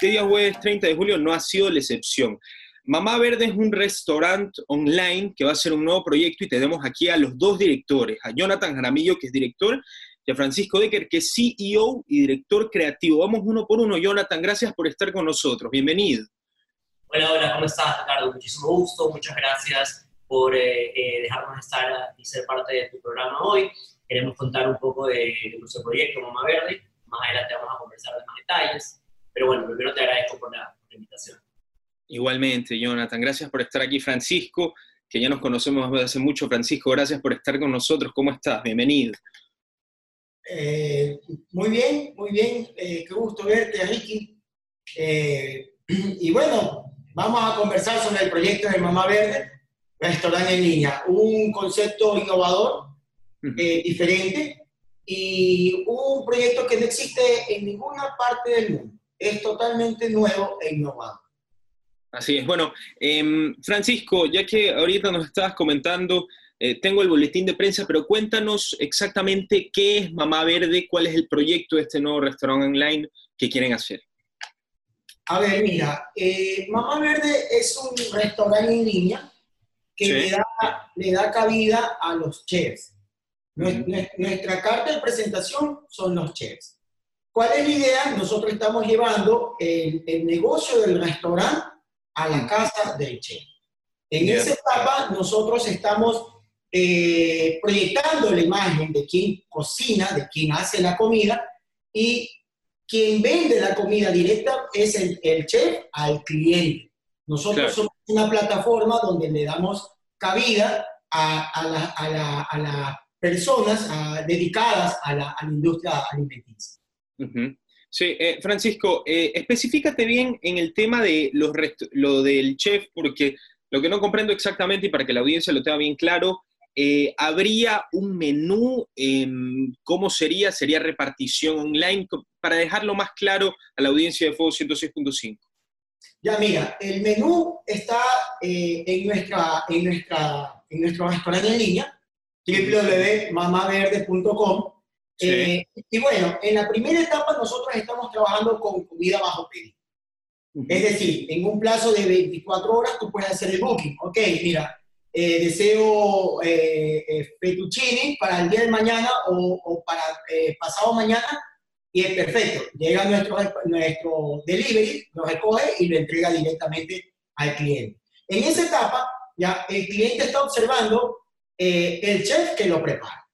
este día jueves 30 de julio no ha sido la excepción. Mamá Verde es un restaurante online que va a ser un nuevo proyecto y tenemos aquí a los dos directores, a Jonathan Jaramillo, que es director, y a Francisco Decker, que es CEO y director creativo. Vamos uno por uno. Jonathan, gracias por estar con nosotros. Bienvenido. Hola, hola, ¿cómo estás, Ricardo? Muchísimo gusto, muchas gracias por eh, eh, dejarnos estar y ser parte de tu programa hoy. Queremos contar un poco de, nuestro proyecto Mamá Verde. Más adelante vamos a conversar de más detalles. Pero bueno, primero te agradezco por la, invitación. Igualmente, Jonathan. Gracias por estar aquí, Francisco, que ya nos conocemos desde hace mucho. Francisco, gracias por estar con nosotros. ¿Cómo estás? Bienvenido. Eh, muy bien, muy bien. qué gusto verte, Ricky. y bueno, vamos a conversar sobre el proyecto de Mamá Verde, restaurante en línea. Un concepto innovador, eh, diferente y un proyecto que no existe en ninguna parte del mundo. Es totalmente nuevo e innovador. Así es. Bueno, em, Francisco, ya que ahorita nos estabas comentando, eh, tengo el boletín de prensa, pero cuéntanos exactamente qué es Mamá Verde, cuál es el proyecto de este nuevo restaurante online que quieren hacer. A ver, mira, eh, Mamá Verde es un restaurante en línea que le, da, le, da, cabida a los chefs. Nuestra, carta de presentación son los chefs. ¿Cuál es la idea? Nosotros estamos llevando el, negocio del restaurante a la casa del chef. En esa etapa nosotros estamos eh, proyectando la imagen de quien cocina, de quien hace la comida y quien vende la comida directa es el, chef al cliente. Nosotros somos una plataforma donde le damos cabida a, las personas dedicadas a la, industria alimenticia. Sí, eh, Francisco, eh, especificate bien en el tema de los lo del chef, porque lo que no comprendo exactamente y para que la audiencia lo tenga bien claro, eh, ¿habría un menú? ¿Cómo sería? ¿Sería repartición online? Para dejarlo más claro a la audiencia de Fuego 106.5. Ya mira, el menú está eh, en, nuestra, en, nuestra, en nuestro restaurante en línea, www.mamaverde.com. Eh, y bueno, en la primera etapa nosotros estamos trabajando con comida bajo pedido. Es decir, en un plazo de 24 horas tú puedes hacer el booking. Ok, mira, eh, deseo eh, eh, fettuccine para el día de mañana o, para pasado mañana y es perfecto. Llega nuestro, nuestro delivery, lo recoge y lo entrega directamente al cliente. En esa etapa, ya el cliente está observando el chef que lo prepara.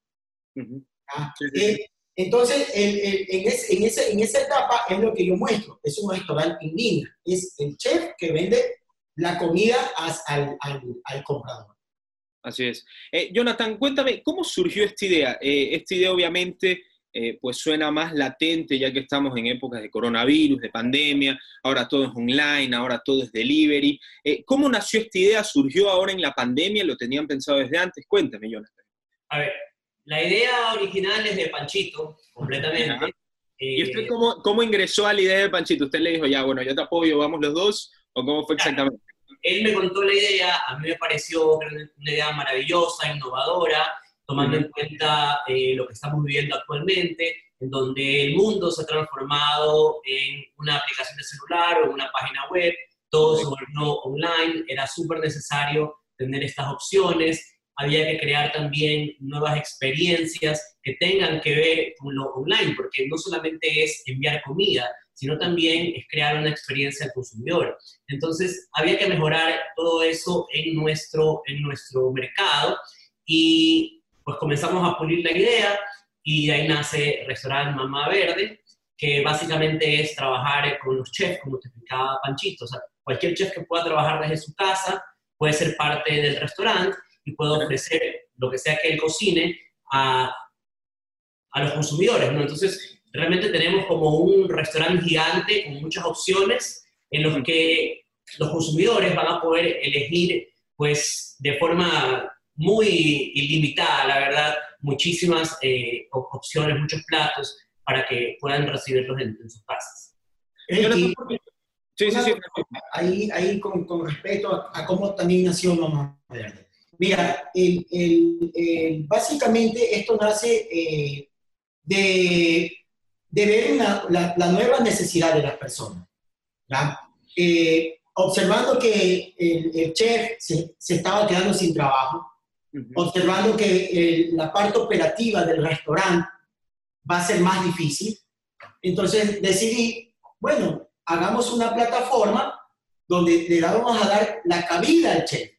Entonces, en, ese, en, esa etapa es lo que yo muestro. Es un restaurante en línea. Es el chef que vende la comida al, al, comprador. Así es. Eh, Jonathan, cuéntame, ¿cómo surgió esta idea? Eh, esta idea obviamente eh, pues suena más latente ya que estamos en épocas de coronavirus, de pandemia, ahora todo es online, ahora todo es delivery. ¿Cómo nació esta idea? ¿Surgió ahora en la pandemia? ¿Lo tenían pensado desde antes? Cuéntame, Jonathan. A ver, la idea original es de Panchito, completamente. ¿Y usted cómo, cómo ingresó a la idea de Panchito? ¿Usted le dijo, ya, bueno, yo te apoyo, vamos los dos? ¿O cómo fue exactamente? Él me contó la idea, a mí me pareció una idea maravillosa, innovadora, tomando en cuenta eh, lo que estamos viviendo actualmente, en donde el mundo se ha transformado en una aplicación de celular o en una página web, todo se volvió online, era súper necesario tener estas opciones, había que crear también nuevas experiencias que tengan que ver con lo online, porque no solamente es enviar comida, sino también es crear una experiencia al consumidor. Entonces, había que mejorar todo eso en nuestro, en nuestro mercado y pues comenzamos a pulir la idea y de ahí nace Restaurante Mamá Verde, que básicamente es trabajar con los chefs, como te explicaba Panchito. O sea, cualquier chef que pueda trabajar desde su casa puede ser parte del restaurante y puede ofrecer lo que sea que él cocine a, a los consumidores, ¿no? Entonces, realmente tenemos como un restaurante gigante con muchas opciones en los que los consumidores van a poder elegir pues de forma muy ilimitada, la verdad, muchísimas eh, opciones, muchos platos para que puedan recibirlos en, sus casas. sí, sí, sí. Ahí, ahí con, con respecto a, cómo también nació Mamá Verde. Mira, el, el, básicamente esto nace eh, de de ver la, nueva necesidad de las personas. Eh, observando que el, chef se, estaba quedando sin trabajo, observando que la parte operativa del restaurante va a ser más difícil, entonces decidí, bueno, hagamos una plataforma donde le vamos a dar la cabida al chef.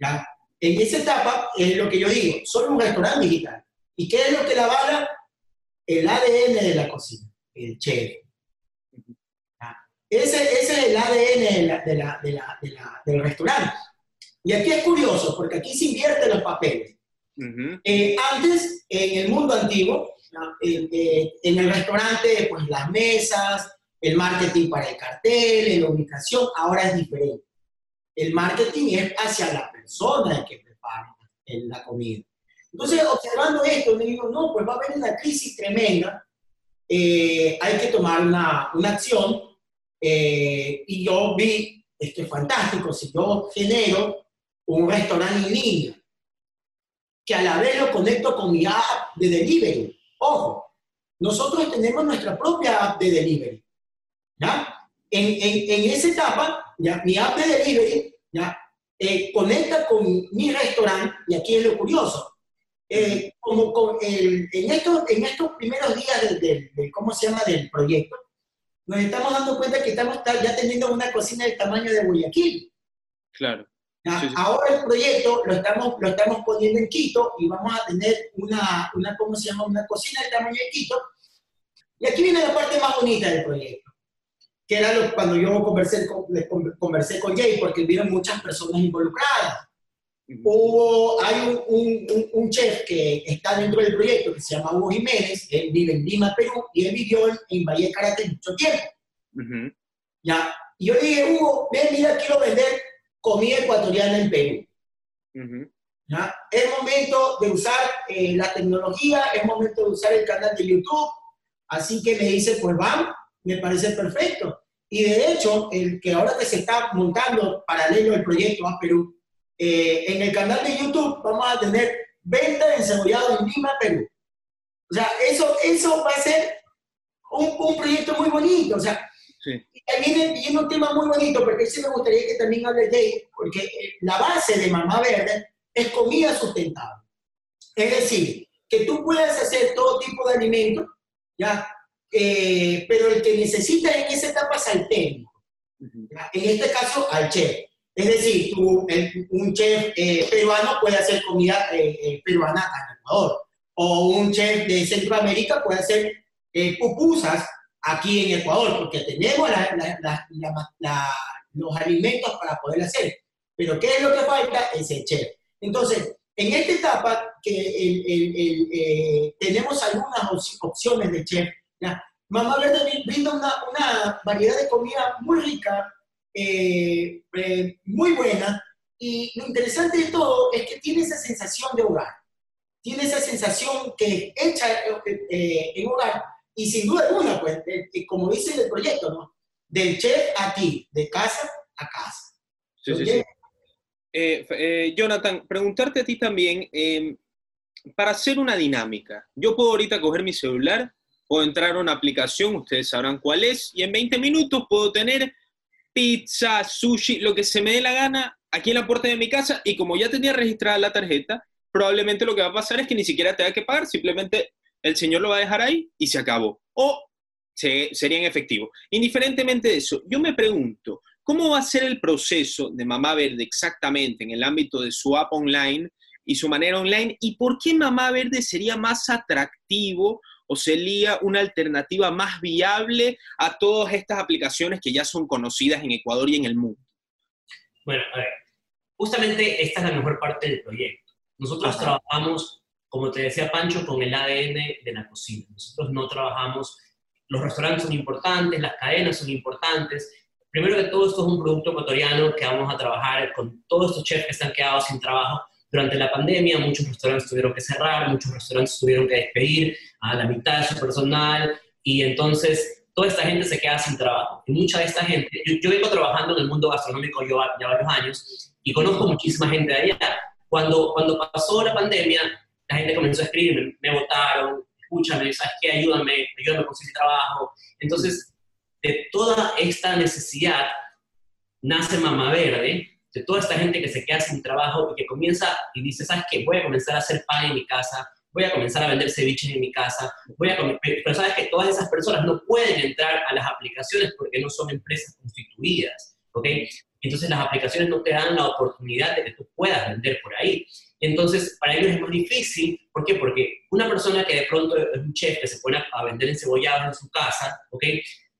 ¿ya? En esa etapa es lo que yo digo, solo un restaurante digital. ¿Y qué es lo que la avala? El ADN de la cocina, el chef. Ese, ese, es el ADN de la, de la, del restaurante. Y aquí es curioso, porque aquí se invierten los papeles. Eh, antes, en el mundo antiguo, eh, en el restaurante, pues las mesas, el marketing para el cartel, la ubicación, ahora es diferente. El marketing es hacia la persona que prepara la comida. Entonces, observando esto, me digo, no, pues va a haber una crisis tremenda, eh, hay que tomar una, una acción, eh, y yo vi, esto es fantástico, si yo genero un restaurante en línea, que a la vez lo conecto con mi app de delivery, ojo, nosotros tenemos nuestra propia app de delivery, ¿ya? En, en, en esa etapa, ¿ya? mi app de delivery, ¿ya? Eh, conecta con mi restaurante, y aquí es lo curioso, eh, como con el, en, estos, en estos primeros días del, ¿cómo se llama?, del proyecto, nos estamos dando cuenta que estamos ya teniendo una cocina del tamaño de Guayaquil. Claro. Ahora el proyecto lo estamos, lo estamos poniendo en Quito y vamos a tener una, una, ¿cómo se llama?, una cocina del tamaño de Quito. Y aquí viene la parte más bonita del proyecto que era lo, cuando yo conversé con, conversé con Jay, porque vieron muchas personas involucradas. Hubo, hay un, un, un, chef que está dentro del proyecto que se llama Hugo Jiménez, él vive en Lima, Perú, y él vivió en, Valle Karate mucho tiempo. ¿Ya? Y yo dije, Hugo, ven, mira, quiero vender comida ecuatoriana en Perú. ¿Ya? Es momento de usar eh, la tecnología, es momento de usar el canal de YouTube. Así que me dice, pues vamos, me parece perfecto. Y de hecho, el que ahora que se está montando paralelo el proyecto a Perú, eh, en el canal de YouTube vamos a tener venta de encebollado en Lima, Perú. O sea, eso, eso va a ser un, un proyecto muy bonito. O sea, sí. y viene, un tema muy bonito, porque sí me gustaría que también hable de él, porque eh, la base de Mamá Verde es comida sustentable. Es decir, que tú puedas hacer todo tipo de alimentos, ¿ya? Eh, pero el que necesita en esa etapa es al técnico. En este caso, al chef. Es decir, tú, un chef eh, peruano puede hacer comida eh, peruana en Ecuador, o un chef de Centroamérica puede hacer pupusas aquí en Ecuador, porque tenemos los alimentos para poder hacer. Pero ¿qué es lo que falta? Es el chef. Entonces, en esta etapa que tenemos algunas opciones de chef Mamá Verde brinda una, variedad de comida muy rica, eh, eh, muy buena, y lo interesante de todo es que tiene esa sensación de hogar, tiene esa sensación que hecha eh, en hogar, y sin duda alguna, pues, como dice el proyecto, ¿no? Del chef aquí, de casa a casa. Sí, sí, sí. Jonathan, preguntarte a ti también, para hacer una dinámica, yo puedo ahorita coger mi celular puedo entrar a una aplicación, ustedes sabrán cuál es, y en 20 minutos puedo tener pizza, sushi, lo que se me dé la gana aquí en la puerta de mi casa y como ya tenía registrada la tarjeta, probablemente lo que va a pasar es que ni siquiera tenga que pagar, simplemente el señor lo va a dejar ahí y se acabó. O sería en efectivo. Indiferentemente de eso, yo me pregunto, ¿cómo va a ser el proceso de Mamá Verde exactamente en el ámbito de su app online y su manera online? ¿Y por qué Mamá Verde sería más atractivo o sería una alternativa más viable a todas estas aplicaciones que ya son conocidas en Ecuador y en el mundo? Bueno, a ver, justamente esta es la mejor parte del proyecto. Nosotros trabajamos, como te decía Pancho, con el ADN de la cocina. Nosotros no trabajamos, los restaurantes son importantes, las cadenas son importantes. Primero que todo, esto es un producto ecuatoriano que vamos a trabajar con todos estos chefs que están quedados sin trabajo durante la pandemia muchos restaurantes tuvieron que cerrar, muchos restaurantes tuvieron que despedir a la mitad de su personal y entonces toda esta gente se queda sin trabajo. Y mucha de esta gente, yo, vengo trabajando en el mundo gastronómico ya varios años y conozco muchísima gente de allá. Cuando, cuando pasó la pandemia, la gente comenzó a escribirme, me votaron, escúchame, ¿sabes qué? Ayúdame, ayúdame a conseguir trabajo. Entonces, de toda esta necesidad nace Mamá Verde, de toda esta gente que se queda sin trabajo y que comienza y dice, ¿sabes qué? Voy a comenzar a hacer pan en mi casa, voy a comenzar a vender ceviches en mi casa, voy a pero sabes que todas esas personas no pueden entrar a las aplicaciones porque no son empresas constituidas, ¿ok? Entonces las aplicaciones no te dan la oportunidad de que tú puedas vender por ahí. Entonces, para ellos es más difícil, ¿por qué? Porque una persona que de pronto es un chef que se pone a vender encebollados en su casa, ¿ok?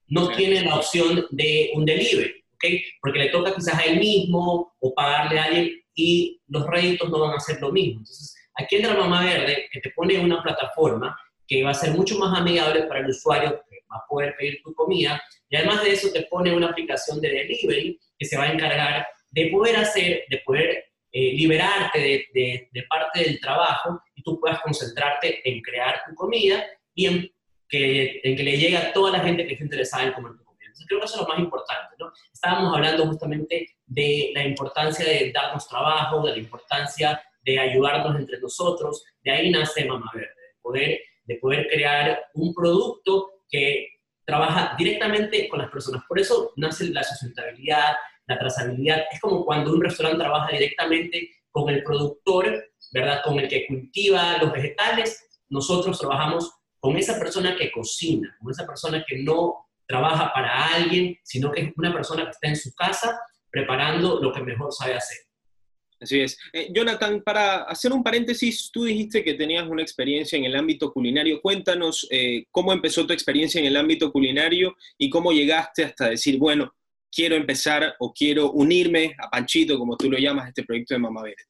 No tiene la opción de un delivery, ¿ok? Porque le toca quizás a él mismo o pagarle a alguien y los réditos no van a ser lo mismo. Entonces, aquí entra Mamá Verde, que te pone una plataforma que va a ser mucho más amigable para el usuario, que va a poder pedir tu comida, y además de eso te pone una aplicación de delivery que se va a encargar de poder hacer, de poder eh, liberarte de, parte del trabajo y tú puedas concentrarte en crear tu comida y en que, en que le llegue a toda la gente que esté interesada en comer tu comida. Entonces, creo que eso es lo más importante. ¿no? Estábamos hablando justamente de la importancia de darnos trabajo, de la importancia de ayudarnos entre nosotros. De ahí nace Mamá Verde, de poder, de poder crear un producto que trabaja directamente con las personas. Por eso nace la sustentabilidad, la trazabilidad. Es como cuando un restaurante trabaja directamente con el productor, ¿verdad? Con el que cultiva los vegetales. Nosotros trabajamos con esa persona que cocina, con esa persona que no trabaja para alguien, sino que es una persona que está en su casa preparando lo que mejor sabe hacer. Así es. Eh, Jonathan, para hacer un paréntesis, tú dijiste que tenías una experiencia en el ámbito culinario. Cuéntanos eh, cómo empezó tu experiencia en el ámbito culinario y cómo llegaste hasta decir, bueno, quiero empezar o quiero unirme a Panchito, como tú lo llamas, este proyecto de Mamá Verde.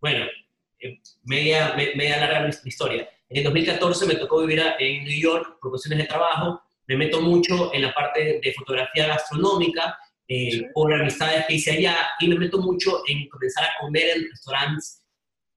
Bueno, eh, media, media larga historia. En el 2014 me tocó vivir en New York por cuestiones de trabajo. Me meto mucho en la parte de fotografía gastronómica eh, por amistades que hice allá y me meto mucho en comenzar a comer en restaurantes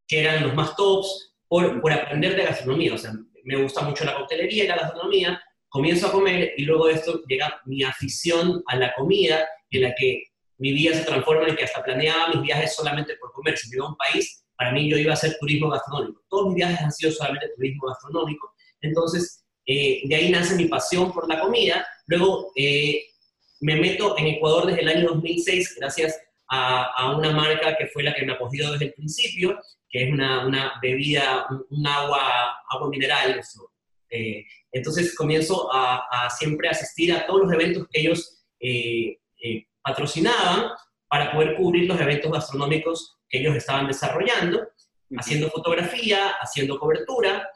que eran los más tops por, por aprender de gastronomía. O sea, me gusta mucho la coctelería y la gastronomía. Comienzo a comer y luego de esto llega mi afición a la comida en la que mi vida se transforma en que hasta planeaba mis viajes solamente por comer. Si iba a un país, para mí yo iba a hacer turismo gastronómico. Todos mis viajes han sido solamente turismo gastronómico. Entonces, eh, de ahí nace mi pasión por la comida. Luego, eh, me meto en Ecuador desde el año 2006 gracias a, una marca que fue la que me ha acogido desde el principio, que es una, una bebida, un, agua, agua mineral. Eh, entonces comienzo a, siempre asistir a todos los eventos que ellos eh, eh, patrocinaban para poder cubrir los eventos gastronómicos que ellos estaban desarrollando, haciendo fotografía, haciendo cobertura.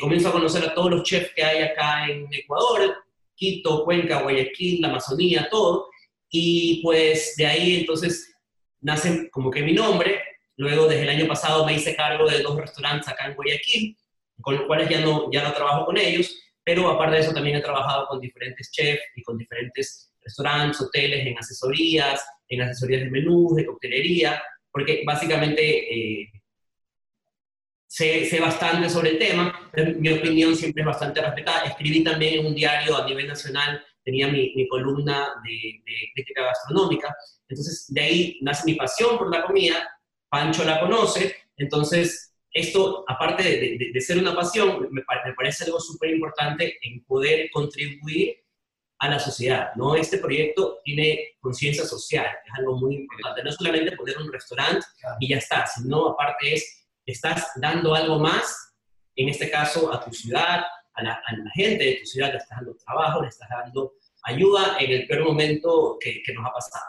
comienzo a conocer a todos los chefs que hay acá en Ecuador, Quito, Cuenca, Guayaquil, la Amazonía, todo. Y pues de ahí entonces nace como que mi nombre. Luego desde el año pasado me hice cargo de dos restaurantes acá en Guayaquil, con los cuales ya no, ya no trabajo con ellos, pero aparte de eso también he trabajado con diferentes chefs y con diferentes restaurantes, hoteles, en asesorías, en asesorías de menús, de coctelería, porque básicamente eh, sé, bastante sobre el tema, mi opinión siempre es bastante respetada. Escribí también en un diario a nivel nacional, tenía mi, columna de, crítica gastronómica, entonces de ahí nace mi pasión por la comida, Pancho la conoce, entonces esto, aparte de, ser una pasión, me, parece algo súper importante en poder contribuir a la sociedad, ¿no? Este proyecto tiene conciencia social, es algo muy importante, no solamente poner un restaurante y ya está, sino aparte es estás dando algo más, en este caso a tu ciudad, a la, gente de tu ciudad, le estás dando trabajo, le estás dando ayuda en el peor momento que, nos ha pasado.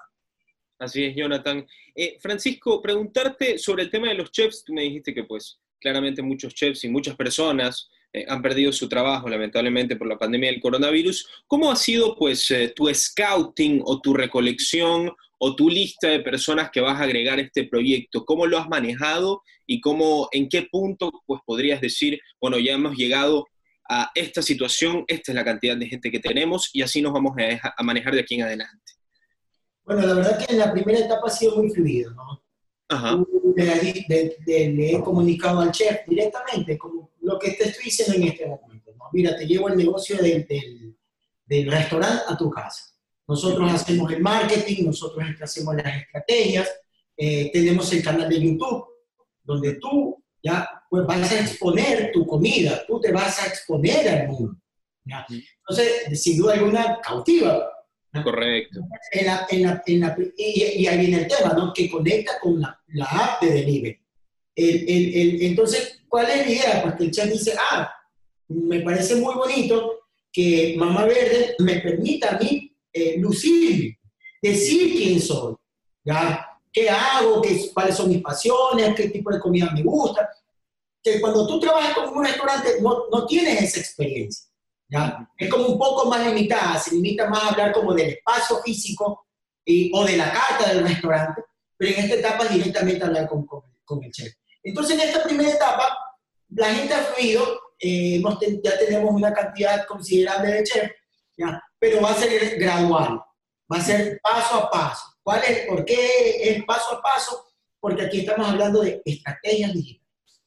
Así es, Jonathan. Eh, Francisco, preguntarte sobre el tema de los chefs. Tú me dijiste que pues claramente muchos chefs y muchas personas eh, han perdido su trabajo lamentablemente por la pandemia del coronavirus. ¿Cómo ha sido pues eh, tu scouting o tu recolección o tu lista de personas que vas a agregar a este proyecto? ¿Cómo lo has manejado y cómo, en qué punto pues, podrías decir, bueno, ya hemos llegado a esta situación, esta es la cantidad de gente que tenemos y así nos vamos a, manejar de aquí en adelante? Bueno, la verdad que en la primera etapa ha sido muy fluido, ¿no? Ajá. Le, he comunicado al chef directamente, como lo que te estoy diciendo en este momento. ¿no? Mira, te llevo el negocio del, del, del restaurante a tu casa nosotros hacemos el marketing, nosotros hacemos las estrategias, eh, tenemos el canal de YouTube, donde tú ya pues, vas a exponer tu comida, tú te vas a exponer al mundo. Entonces, sin duda alguna, cautiva. Correcto. En la, en la, en la, y, ahí viene el tema, ¿no? Que conecta con la, la app de delivery. El, el, entonces, ¿cuál es la idea? Porque el chat dice, ah, me parece muy bonito que Mamá Verde me permita a mí eh, lucir, decir quién soy, ¿ya? ¿Qué hago? Qué, ¿Cuáles son mis pasiones? ¿Qué tipo de comida me gusta? Que cuando tú trabajas con un restaurante no, no tienes esa experiencia. ¿ya? Es como un poco más limitada, se limita más a hablar como del espacio físico y, o de la carta del restaurante, pero en esta etapa directamente hablar con, con, el chef. Entonces, en esta primera etapa, la gente ha fluido, eh, ya tenemos una cantidad considerable de chefs, pero va a ser gradual, va a ser paso a paso. ¿Cuál es? ¿Por qué es paso a paso? Porque aquí estamos hablando de estrategias digitales.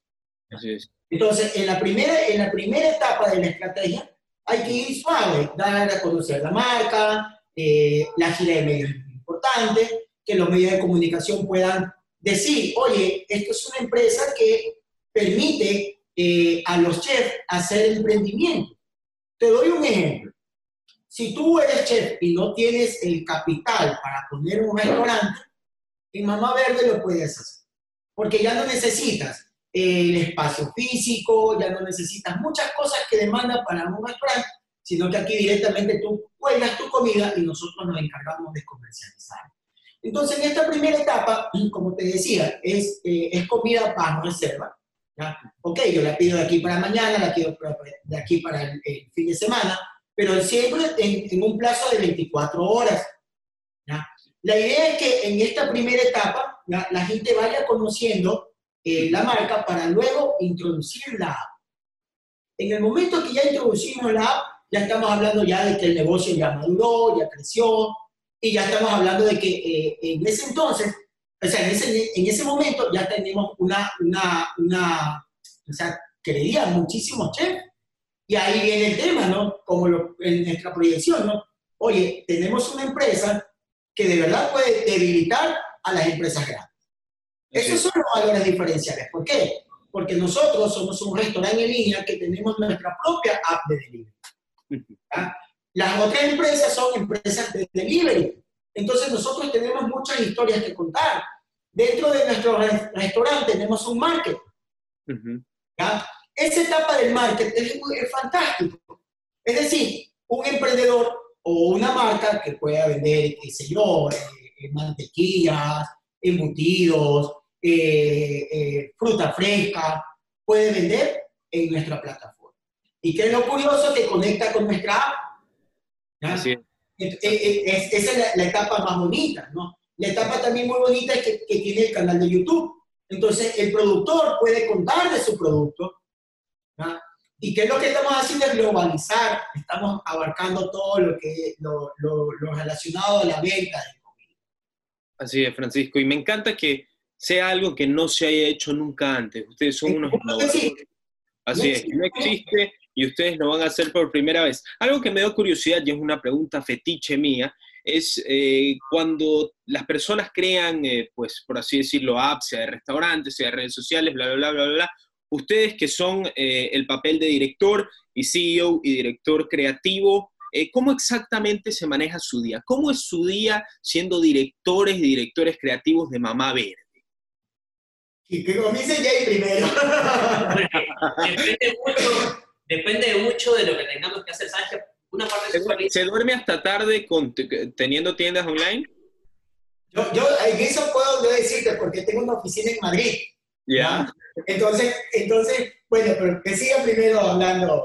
Así es. Entonces, en la, primera, en la primera etapa de la estrategia, hay que ir suave, dar a conocer la marca, eh, la gira de medios es importante, que los medios de comunicación puedan decir, oye, esto es una empresa que permite eh, a los chefs hacer emprendimiento. Te doy un ejemplo. Si tú eres chef y no tienes el capital para poner un restaurante, en Mamá Verde lo puedes hacer. Porque ya no necesitas el espacio físico, ya no necesitas muchas cosas que demandan para un restaurante, sino que aquí directamente tú cuelgas tu comida y nosotros nos encargamos de comercializar. Entonces, en esta primera etapa, como te decía, es, eh, es comida para reserva. ¿ya? Ok, yo la pido de aquí para mañana, la pido de aquí para el fin de semana, pero siempre en, un plazo de 24 horas. La idea es que en esta primera etapa la gente vaya conociendo eh, la marca para luego introducir la app. En el momento que ya introducimos la app, ya estamos hablando ya de que el negocio ya maduró, ya creció, y ya estamos hablando de que eh, en ese entonces, o sea, en ese, en ese momento ya tenemos una, una, una o sea, creían muchísimos chefs y ahí viene el tema, ¿no? Como en nuestra proyección, ¿no? Oye, tenemos una empresa que de verdad puede debilitar a las empresas grandes. Esos son los valores diferenciales. ¿Por qué? Porque nosotros somos un restaurante en línea que tenemos nuestra propia app de delivery. Las otras empresas son empresas de delivery. Entonces nosotros tenemos muchas historias que contar. Dentro de nuestro restaurante tenemos un market. ¿ya? Esa etapa del marketing es, fantástico. Es decir, un emprendedor o una marca que pueda vender, qué sé yo, eh, eh, mantequillas, embutidos, eh, fruta fresca, puede vender en nuestra plataforma. ¿Y qué es lo curioso? Que conecta con nuestra app. Así es. esa es la, etapa más bonita, ¿no? La etapa también muy bonita es que, que tiene el canal de YouTube. Entonces, el productor puede contar de su producto, ¿Y qué es lo que estamos haciendo? Es globalizar, estamos abarcando todo lo, que, lo, lo, relacionado a la venta de comida. Así es, Francisco, y me encanta que sea algo que no se haya hecho nunca antes. Ustedes son unos Así es, no existe y ustedes lo van a hacer por primera vez. Algo que me da curiosidad y es una pregunta fetiche mía, es eh, cuando las personas crean, eh, pues por así decirlo, apps, sea de restaurantes, sea de redes sociales, bla, bla, bla, bla, bla, Ustedes que son eh, el papel de director y CEO y director creativo, eh, ¿cómo exactamente se maneja su día? ¿Cómo es su día siendo directores y directores creativos de Mamá Verde? Y que comience Jay primero. depende, mucho, de lo que tengamos que hacer. ¿Sabes Una parte ¿Se, duerme, ¿Se duerme hasta tarde con, teniendo tiendas online? Yo, yo en eso puedo decirte porque tengo una oficina en Madrid. Ya. Entonces, entonces, bueno, pero que siga primero hablando.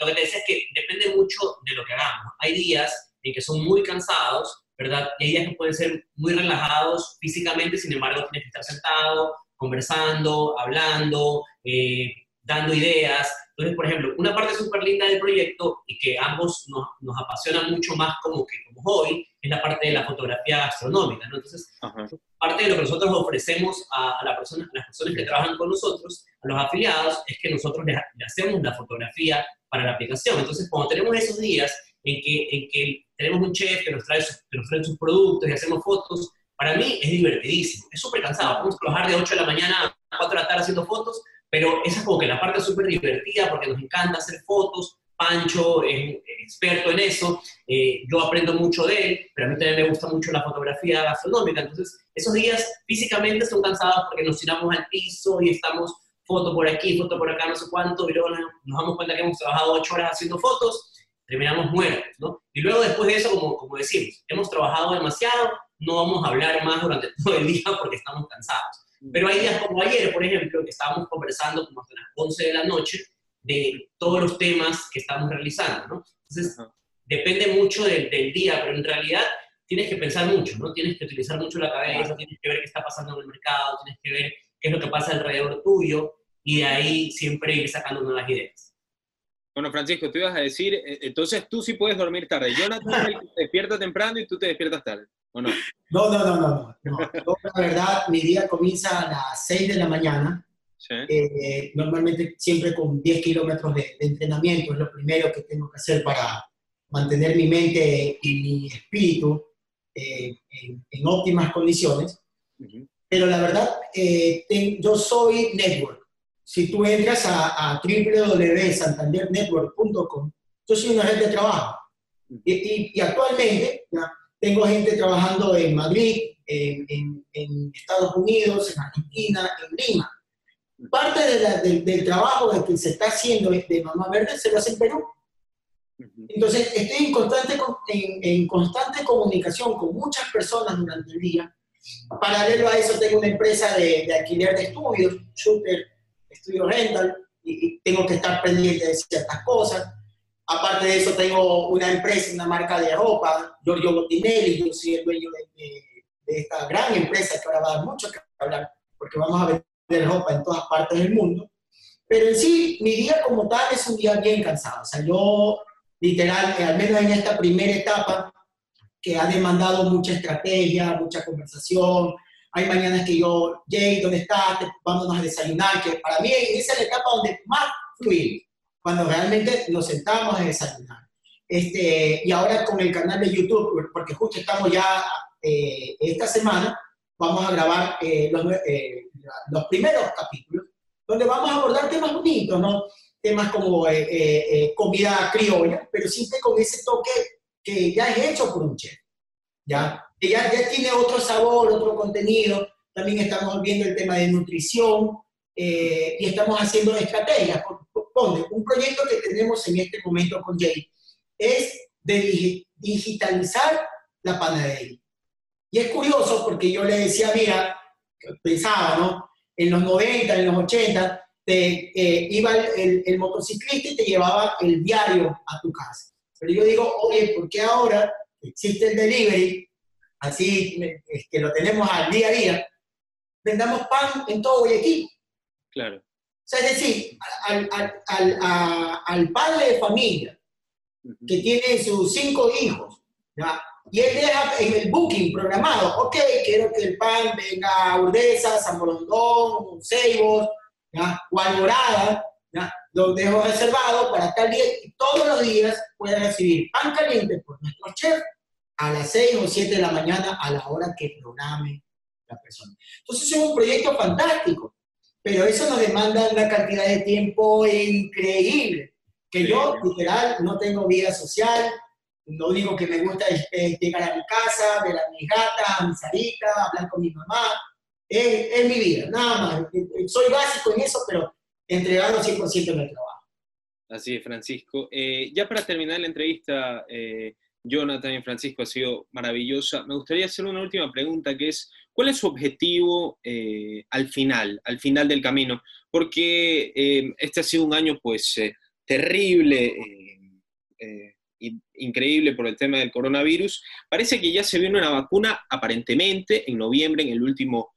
Lo que te decía es que depende mucho de lo que hagamos. Hay días en que son muy cansados, ¿verdad? Y hay días que pueden ser muy relajados físicamente, sin embargo, tienes que estar sentado, conversando, hablando, eh, dando ideas. Entonces, por ejemplo, una parte súper linda del proyecto y que ambos nos, nos, apasiona mucho más como que como hobby es la parte de la fotografía gastronómica, ¿no? Entonces, parte de lo que nosotros ofrecemos a, la persona, a las personas que trabajan con nosotros, a los afiliados, es que nosotros le, hacemos la fotografía para la aplicación. Entonces, cuando tenemos esos días en que, en que tenemos un chef que nos, trae que nos trae sus productos y hacemos fotos, para mí es divertidísimo. Es súper cansado. Podemos trabajar de 8 de la mañana a 4 de la tarde haciendo fotos, pero esa es como que la parte súper divertida porque nos encanta hacer fotos, Pancho es experto en eso, eh, yo aprendo mucho de él, pero a mí también me gusta mucho la fotografía gastronómica, entonces esos días físicamente son cansados porque nos tiramos al piso y estamos foto por aquí, foto por acá, no sé cuánto, y luego nos damos cuenta que hemos trabajado ocho horas haciendo fotos, terminamos muertos, ¿no? Y luego después de eso, como, como decimos, hemos trabajado demasiado, no vamos a hablar más durante todo el día porque estamos cansados. Pero hay días como ayer, por ejemplo, que estábamos conversando como hasta las 11 de la noche de todos los temas que estamos realizando, ¿no? Entonces, depende mucho del, del, día, pero en realidad tienes que pensar mucho, ¿no? Tienes que utilizar mucho la cabeza, tienes que ver qué está pasando en el mercado, tienes que ver qué es lo que pasa alrededor tuyo y de ahí siempre ir sacando nuevas ideas. Bueno, Francisco, tú ibas a decir, eh, entonces tú sí puedes dormir tarde. Jonathan te despierta temprano y tú te despiertas tarde, ¿o no? No, no, no, no. no. la verdad, mi día comienza a las 6 de la mañana. Eh, normalmente siempre con 10 kilómetros de, entrenamiento es lo primero que tengo que hacer para mantener mi mente y mi espíritu eh, en, óptimas condiciones. Pero la verdad, yo soy network si tú entras a, a www.santandernetwork.com, yo soy una red de trabajo. Y, actualmente tengo gente trabajando en Madrid, en, Estados Unidos, en Argentina, en Lima. Parte del trabajo que se está haciendo de Mamá Verde se lo hace en Perú. Entonces, estoy en constante, en, constante comunicación con muchas personas durante el día. Paralelo a eso, tengo una empresa de, de alquiler de estudios, Shooter estudio rental y, tengo que estar pendiente de ciertas cosas. Aparte de eso, tengo una empresa, una marca de ropa, Giorgio Bottinelli, yo soy el dueño de, esta gran empresa que ahora va a dar mucho que hablar, porque vamos a vender ropa en todas partes del mundo. Pero en sí, mi día como tal es un día bien cansado. O sea, yo, literal, al menos en esta primera etapa, que ha demandado mucha estrategia, mucha conversación, hay mañanas que yo, Jay, ¿dónde estás? Vamos a desayunar, que para mí esa es la etapa donde más fluir, cuando realmente nos sentamos a desayunar. Este, y ahora con el canal de YouTube, porque justo estamos ya eh, esta semana, vamos a grabar eh, los, eh, los, primeros capítulos, donde vamos a abordar temas bonitos, ¿no? Temas como comida criolla, pero siempre con ese toque que ya es hecho por un chef, ¿ya? Ya, ya tiene otro sabor, otro contenido. También estamos viendo el tema de nutrición eh, y estamos haciendo estrategias. un proyecto que tenemos en este momento con Jay es de digitalizar la panadería. Y es curioso porque yo le decía, mira, pensaba, ¿no? En los 90, en los 80, te, eh, iba el, el, motociclista y te llevaba el diario a tu casa. Pero yo digo, oye, ¿por qué ahora existe el delivery? Así que lo tenemos al día a día, vendamos pan en todo Guayaquil. Claro. O sea, es decir, al, al, al, padre de familia que tiene sus cinco hijos, ¿ya? y él deja en el booking programado, ok, quiero que el pan venga a Urdesa, San Borondón, Ceibos, ¿ya? o Alborada, ¿ya? lo dejo reservado para tal día y todos los días puede recibir pan caliente por nuestro chef a las 6 o 7 de la mañana a la hora que programe la persona. Entonces es un proyecto fantástico, pero eso nos demanda una cantidad de tiempo increíble, que yo literal no tengo vida social, lo único que me gusta es, llegar a mi casa, ver a mi gata, a mi salita, hablar con mi mamá, es, mi vida, nada más. Soy básico en eso, pero entregado 100% en el trabajo. Así es, Francisco. Eh, ya para terminar la entrevista, eh, Jonathan y Francisco, ha sido maravillosa. Me gustaría hacer una última pregunta, que es, ¿cuál es su objetivo eh, al final, al final del camino? Porque eh, este ha sido un año, pues, eh, terrible, increíble por el tema del coronavirus. Parece que ya se viene una vacuna, aparentemente, en noviembre, en el último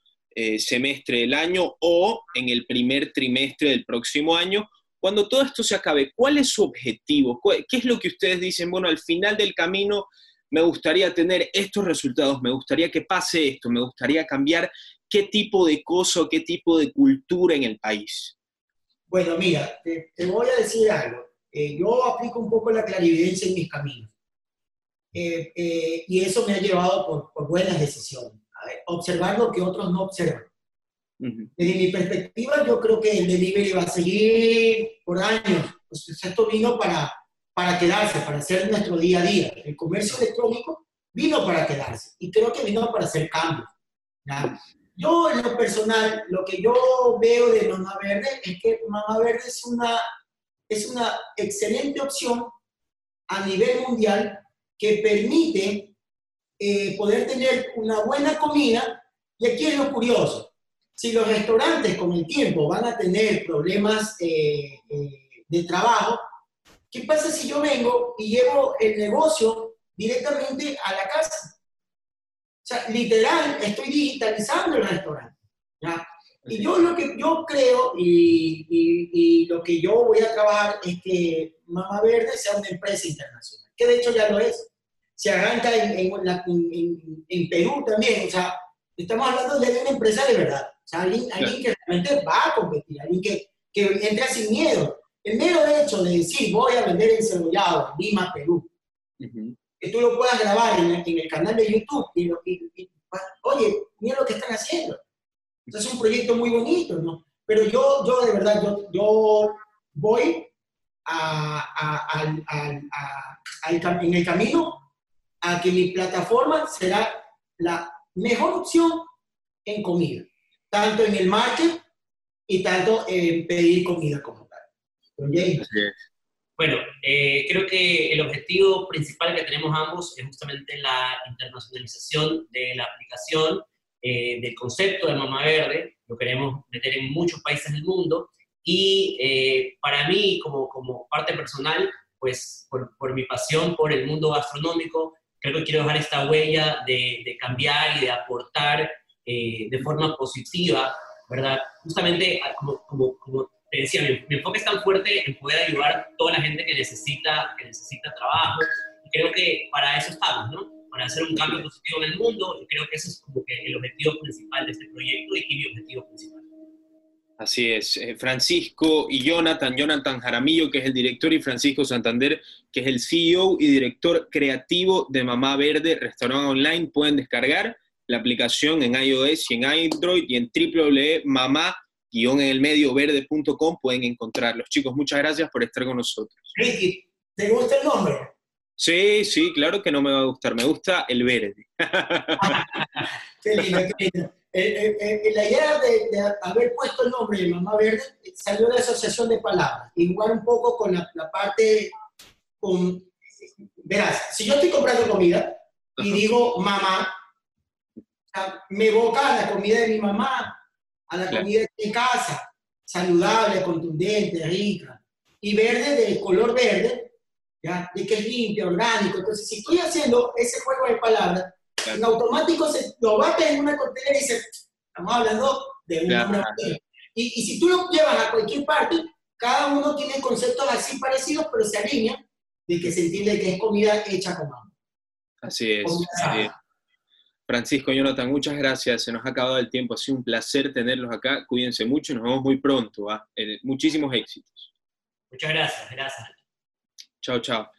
semestre del año, o en el primer trimestre del próximo año, cuando todo esto se acabe, ¿cuál es su objetivo? ¿Qué es lo que ustedes dicen? Bueno, al final del camino me gustaría tener estos resultados, me gustaría que pase esto, me gustaría cambiar qué tipo de cosa, qué tipo de cultura en el país. Bueno, mira, te, voy a decir algo. Eh, yo aplico un poco la clarividencia en mis caminos. Eh, eh, y eso me ha llevado por, buenas decisiones. observar lo que otros no observan. Desde mi perspectiva, yo creo que el delivery va a seguir por años. Pues esto vino para, para quedarse, para hacer nuestro día a día. El comercio electrónico vino para quedarse y creo que vino para hacer cambios. Yo, en lo personal, lo que yo veo de Mamá Verde es que Mamá Verde es una, es una excelente opción a nivel mundial que permite eh, poder tener una buena comida. Y aquí es lo curioso. Si los restaurantes con el tiempo van a tener problemas eh, eh, de trabajo, ¿qué pasa si yo vengo y llevo el negocio directamente a la casa? O sea, literal, estoy digitalizando el restaurante. Y yo lo que yo creo y, y, lo que yo voy a trabajar es que Mama Verde sea una empresa internacional, que de hecho ya lo es se arranca en, en, en, Perú también. O sea, estamos hablando de una empresa de verdad. O sea, alguien, alguien que realmente va a competir, alguien que, que entra sin miedo. El mero hecho de decir, voy a vender encebollado en Lima, Perú, que tú lo puedas grabar en, el canal de YouTube y, oye, mira lo que están haciendo. Entonces es un proyecto muy bonito, ¿no? Pero yo, yo de verdad, yo, yo voy a, a, a, en el camino a que mi plataforma será la mejor opción en comida, tanto en el market y tanto en pedir comida como tal. Bueno, eh, creo que el objetivo principal que tenemos ambos es justamente la internacionalización de la aplicación, eh, del concepto de Mamá Verde. Lo queremos meter en muchos países del mundo. Y eh, para mí, como, como parte personal, pues por, por, mi pasión por el mundo gastronómico, creo que quiero dejar esta huella de, cambiar y de aportar eh, de forma positiva, ¿verdad? Justamente, ah, como te decía, mi, enfoque es tan fuerte en poder ayudar a toda la gente que necesita, que necesita trabajo. Y creo que para eso estamos, ¿no? Para hacer un cambio positivo en el mundo. Y creo que ese es como que el objetivo principal de este proyecto y mi objetivo principal. Así es, eh, Francisco y Jonathan, Jonathan Jaramillo, que es el director, y Francisco Santander, que es el CEO y director creativo de Mamá Verde, restaurante online. Pueden descargar la aplicación en iOS y en Android y en www.mamá-verde.com pueden encontrarlos. Chicos, muchas gracias por estar con nosotros. Ricky, ¿te gusta el nombre? Sí, sí, claro que no me va a gustar, me gusta el verde. qué lindo, qué lindo. Eh, eh, eh, la idea de, haber puesto el nombre de Mamá Verde salió de la asociación de palabras, igual un poco con la, parte, con, verás, si yo estoy comprando comida y digo mamá, me evoca a la comida de mi mamá, a la comida de mi casa, saludable, contundente, rica, y verde de color verde, ¿ya? de que es limpio, orgánico. Entonces, si estoy haciendo ese juego de palabras, en automático se lo bate en una contenera y dice, estamos hablando de un y, y, si tú lo llevas a cualquier parte, cada uno tiene conceptos así parecidos, pero se alinean de que se entiende que es comida hecha con amor. Así es. Francisco, Jonathan, muchas gracias. Se nos ha acabado el tiempo. Ha sido un placer tenerlos acá. Cuídense mucho y nos vemos muy pronto. Eh, muchísimos éxitos. Muchas gracias. Gracias. Chao, chao.